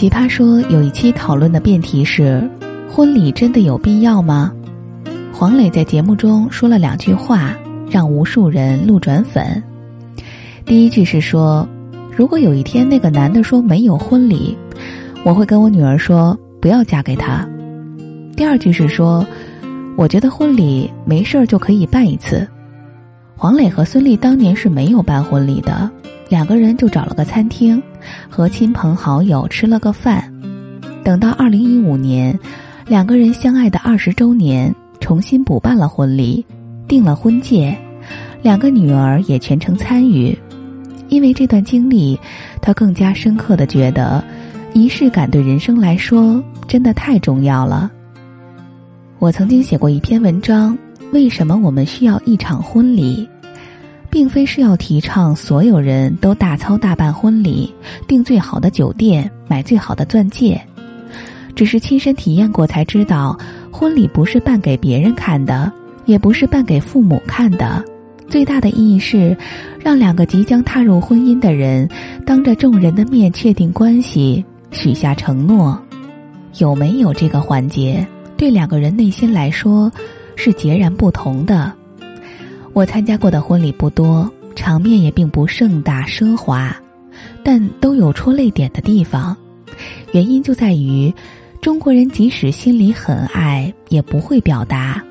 奇葩说有一期讨论的辩题是：婚礼真的有必要吗？黄磊在节目中说了两句话，让无数人路转粉。第一句是说，如果有一天那个男的说没有婚礼，我会跟我女儿说不要嫁给他。第二句是说，我觉得婚礼没事儿就可以办一次。黄磊和孙俪当年是没有办婚礼的。两个人就找了个餐厅，和亲朋好友吃了个饭。等到二零一五年，两个人相爱的二十周年，重新补办了婚礼，订了婚戒，两个女儿也全程参与。因为这段经历，他更加深刻的觉得，仪式感对人生来说真的太重要了。我曾经写过一篇文章：为什么我们需要一场婚礼？并非是要提倡所有人都大操大办婚礼，订最好的酒店，买最好的钻戒，只是亲身体验过才知道，婚礼不是办给别人看的，也不是办给父母看的，最大的意义是，让两个即将踏入婚姻的人，当着众人的面确定关系，许下承诺。有没有这个环节，对两个人内心来说，是截然不同的。我参加过的婚礼不多，场面也并不盛大奢华，但都有戳泪点的地方。原因就在于，中国人即使心里很爱，也不会表达，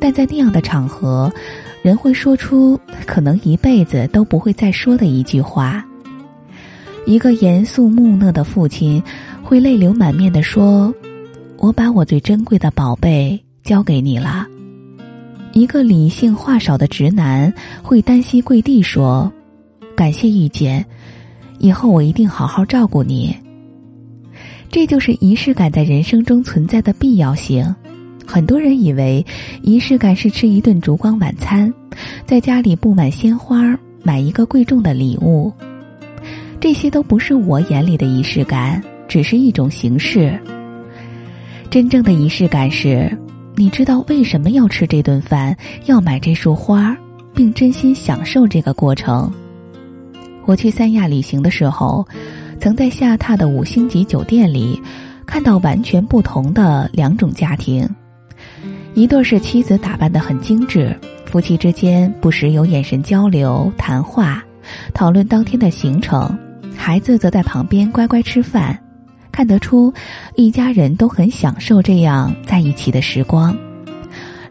但在那样的场合，人会说出可能一辈子都不会再说的一句话。一个严肃木讷的父亲，会泪流满面地说：“我把我最珍贵的宝贝交给你了。”一个理性话少的直男会单膝跪地说：“感谢遇见，以后我一定好好照顾你。”这就是仪式感在人生中存在的必要性。很多人以为仪式感是吃一顿烛光晚餐，在家里布满鲜花，买一个贵重的礼物。这些都不是我眼里的仪式感，只是一种形式。真正的仪式感是。你知道为什么要吃这顿饭，要买这束花，并真心享受这个过程？我去三亚旅行的时候，曾在下榻的五星级酒店里，看到完全不同的两种家庭：一对是妻子打扮得很精致，夫妻之间不时有眼神交流、谈话，讨论当天的行程；孩子则在旁边乖乖吃饭。看得出，一家人都很享受这样在一起的时光。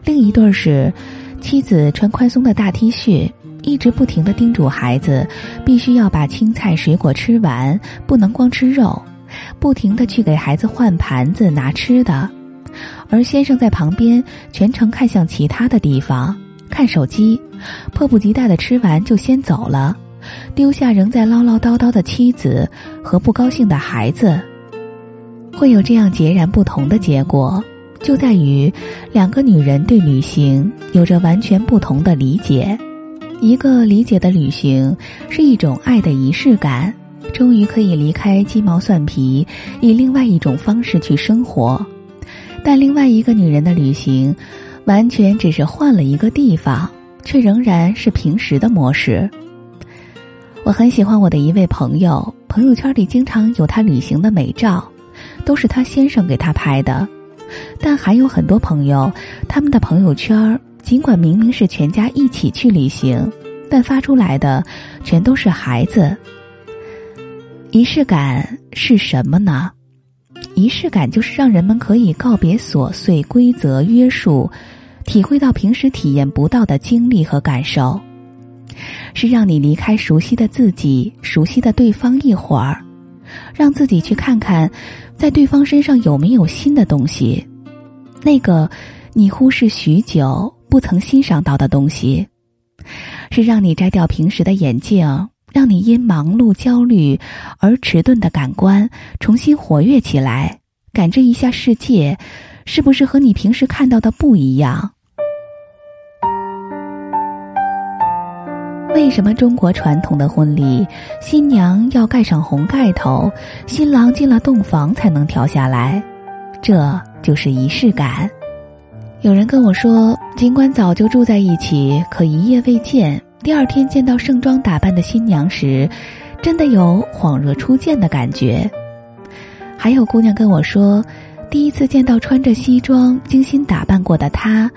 另一对是，妻子穿宽松的大 T 恤，一直不停的叮嘱孩子，必须要把青菜水果吃完，不能光吃肉，不停的去给孩子换盘子拿吃的。而先生在旁边全程看向其他的地方，看手机，迫不及待的吃完就先走了，丢下仍在唠唠叨叨的妻子和不高兴的孩子。会有这样截然不同的结果，就在于两个女人对旅行有着完全不同的理解。一个理解的旅行是一种爱的仪式感，终于可以离开鸡毛蒜皮，以另外一种方式去生活。但另外一个女人的旅行，完全只是换了一个地方，却仍然是平时的模式。我很喜欢我的一位朋友，朋友圈里经常有他旅行的美照。都是他先生给他拍的，但还有很多朋友，他们的朋友圈尽管明明是全家一起去旅行，但发出来的全都是孩子。仪式感是什么呢？仪式感就是让人们可以告别琐碎规则约束，体会到平时体验不到的经历和感受，是让你离开熟悉的自己、熟悉的对方一会儿。让自己去看看，在对方身上有没有新的东西，那个你忽视许久、不曾欣赏到的东西，是让你摘掉平时的眼镜，让你因忙碌、焦虑而迟钝的感官重新活跃起来，感知一下世界，是不是和你平时看到的不一样。为什么中国传统的婚礼，新娘要盖上红盖头，新郎进了洞房才能跳下来？这就是仪式感。有人跟我说，尽管早就住在一起，可一夜未见，第二天见到盛装打扮的新娘时，真的有恍若初见的感觉。还有姑娘跟我说，第一次见到穿着西装、精心打扮过的他，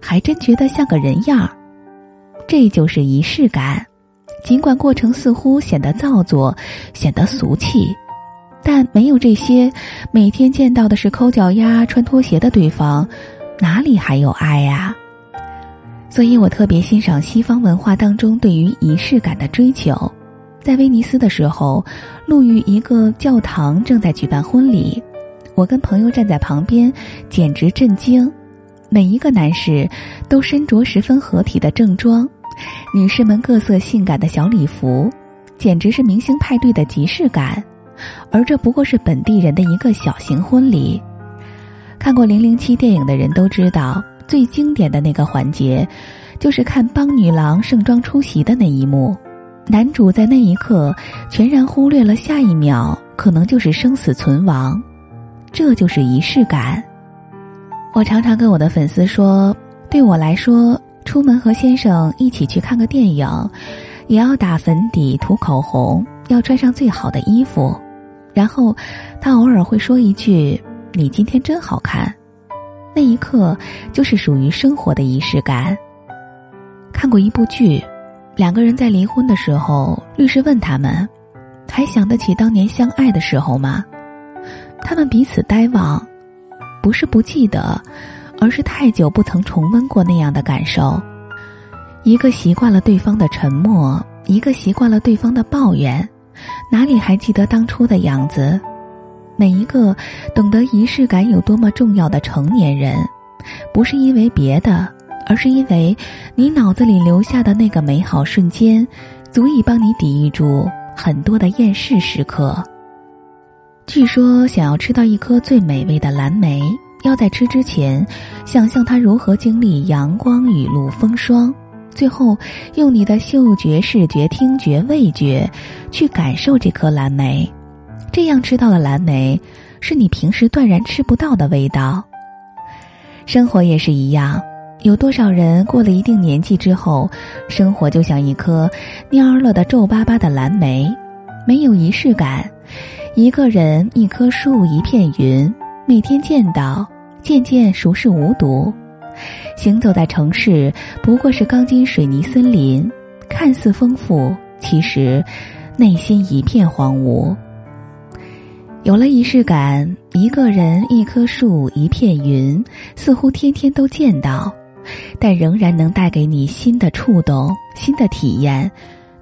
还真觉得像个人样儿。这就是仪式感，尽管过程似乎显得造作，显得俗气，但没有这些，每天见到的是抠脚丫、穿拖鞋的对方，哪里还有爱呀？所以我特别欣赏西方文化当中对于仪式感的追求。在威尼斯的时候，路遇一个教堂正在举办婚礼，我跟朋友站在旁边，简直震惊。每一个男士都身着十分合体的正装，女士们各色性感的小礼服，简直是明星派对的即视感。而这不过是本地人的一个小型婚礼。看过《零零七》电影的人都知道，最经典的那个环节，就是看帮女郎盛装出席的那一幕。男主在那一刻全然忽略了下一秒可能就是生死存亡，这就是仪式感。我常常跟我的粉丝说，对我来说，出门和先生一起去看个电影，也要打粉底、涂口红，要穿上最好的衣服，然后他偶尔会说一句：“你今天真好看。”那一刻就是属于生活的仪式感。看过一部剧。两个人在离婚的时候，律师问他们：“还想得起当年相爱的时候吗？”他们彼此呆望，不是不记得，而是太久不曾重温过那样的感受。一个习惯了对方的沉默，一个习惯了对方的抱怨，哪里还记得当初的样子？每一个懂得仪式感有多么重要的成年人，不是因为别的。而是因为，你脑子里留下的那个美好瞬间，足以帮你抵御住很多的厌世时刻。据说，想要吃到一颗最美味的蓝莓，要在吃之前，想象它如何经历阳光、雨露、风霜，最后用你的嗅觉、视觉、听觉、味觉，去感受这颗蓝莓。这样吃到了蓝莓，是你平时断然吃不到的味道。生活也是一样。有多少人过了一定年纪之后，生活就像一颗蔫了的皱巴巴的蓝莓，没有仪式感。一个人、一棵树、一片云，每天见到，渐渐熟视无睹。行走在城市，不过是钢筋水泥森林，看似丰富，其实内心一片荒芜。有了仪式感，一个人、一棵树、一片云，似乎天天都见到。但仍然能带给你新的触动、新的体验。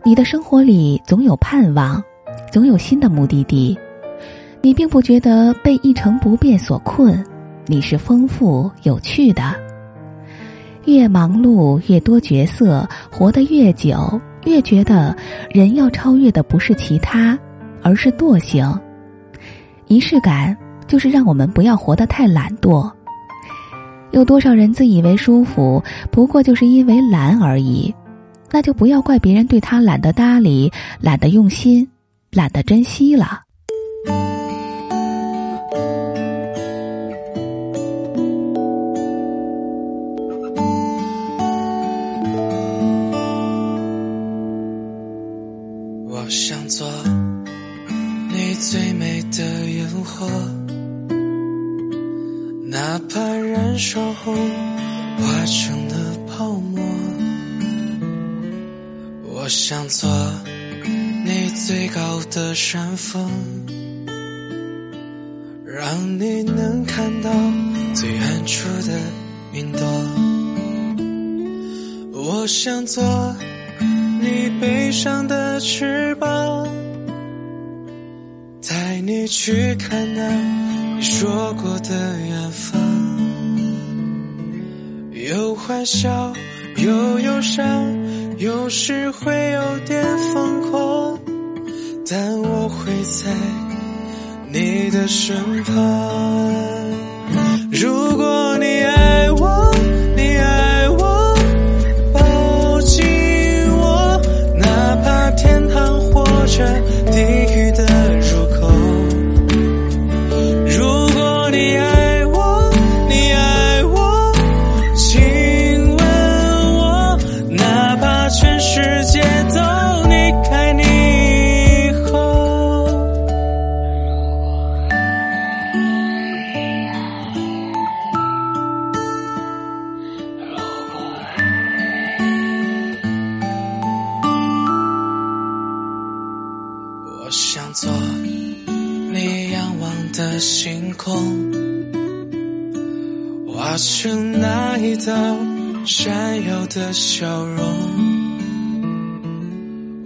你的生活里总有盼望，总有新的目的地。你并不觉得被一成不变所困，你是丰富有趣的。越忙碌越多角色，活得越久，越觉得人要超越的不是其他，而是惰性。仪式感就是让我们不要活得太懒惰。有多少人自以为舒服，不过就是因为懒而已，那就不要怪别人对他懒得搭理、懒得用心、懒得珍惜了。我想做你最美的烟火。哪怕燃烧后化成了泡沫，我想做你最高的山峰，让你能看到最远处的云朵。我想做你背上的翅膀，带你去看那。你说过的远方，有欢笑，有忧伤，有时会有点疯狂，但我会在你的身旁。如果化成那一道闪耀的笑容。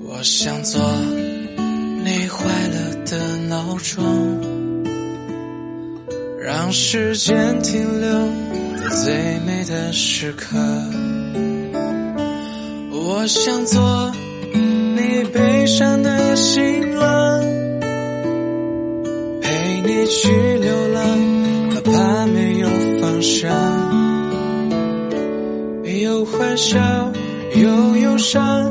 我想做你坏了的闹钟，让时间停留在最美的时刻。我想做你悲伤的心笑，又忧伤，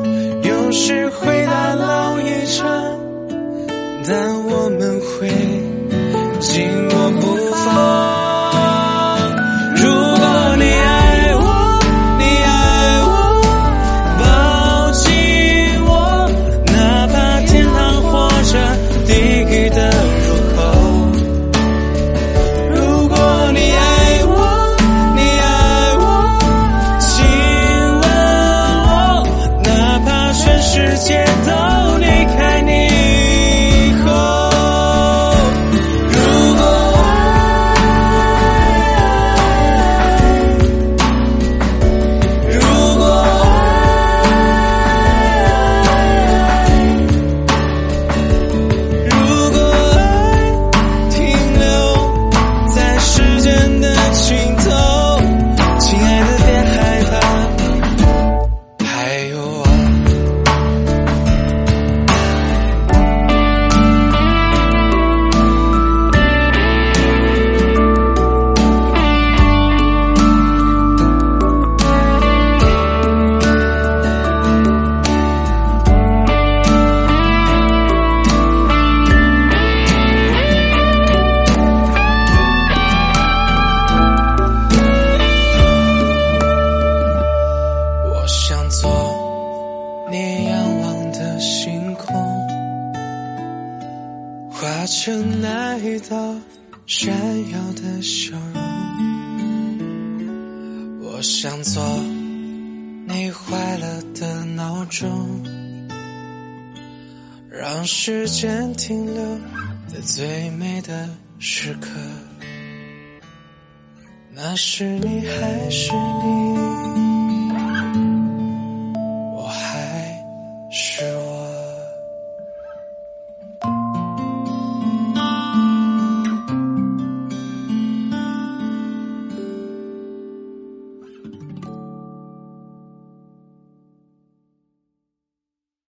那一道闪耀的笑容。我想做你快乐的闹钟，让时间停留在最美的时刻。那是你，还是你？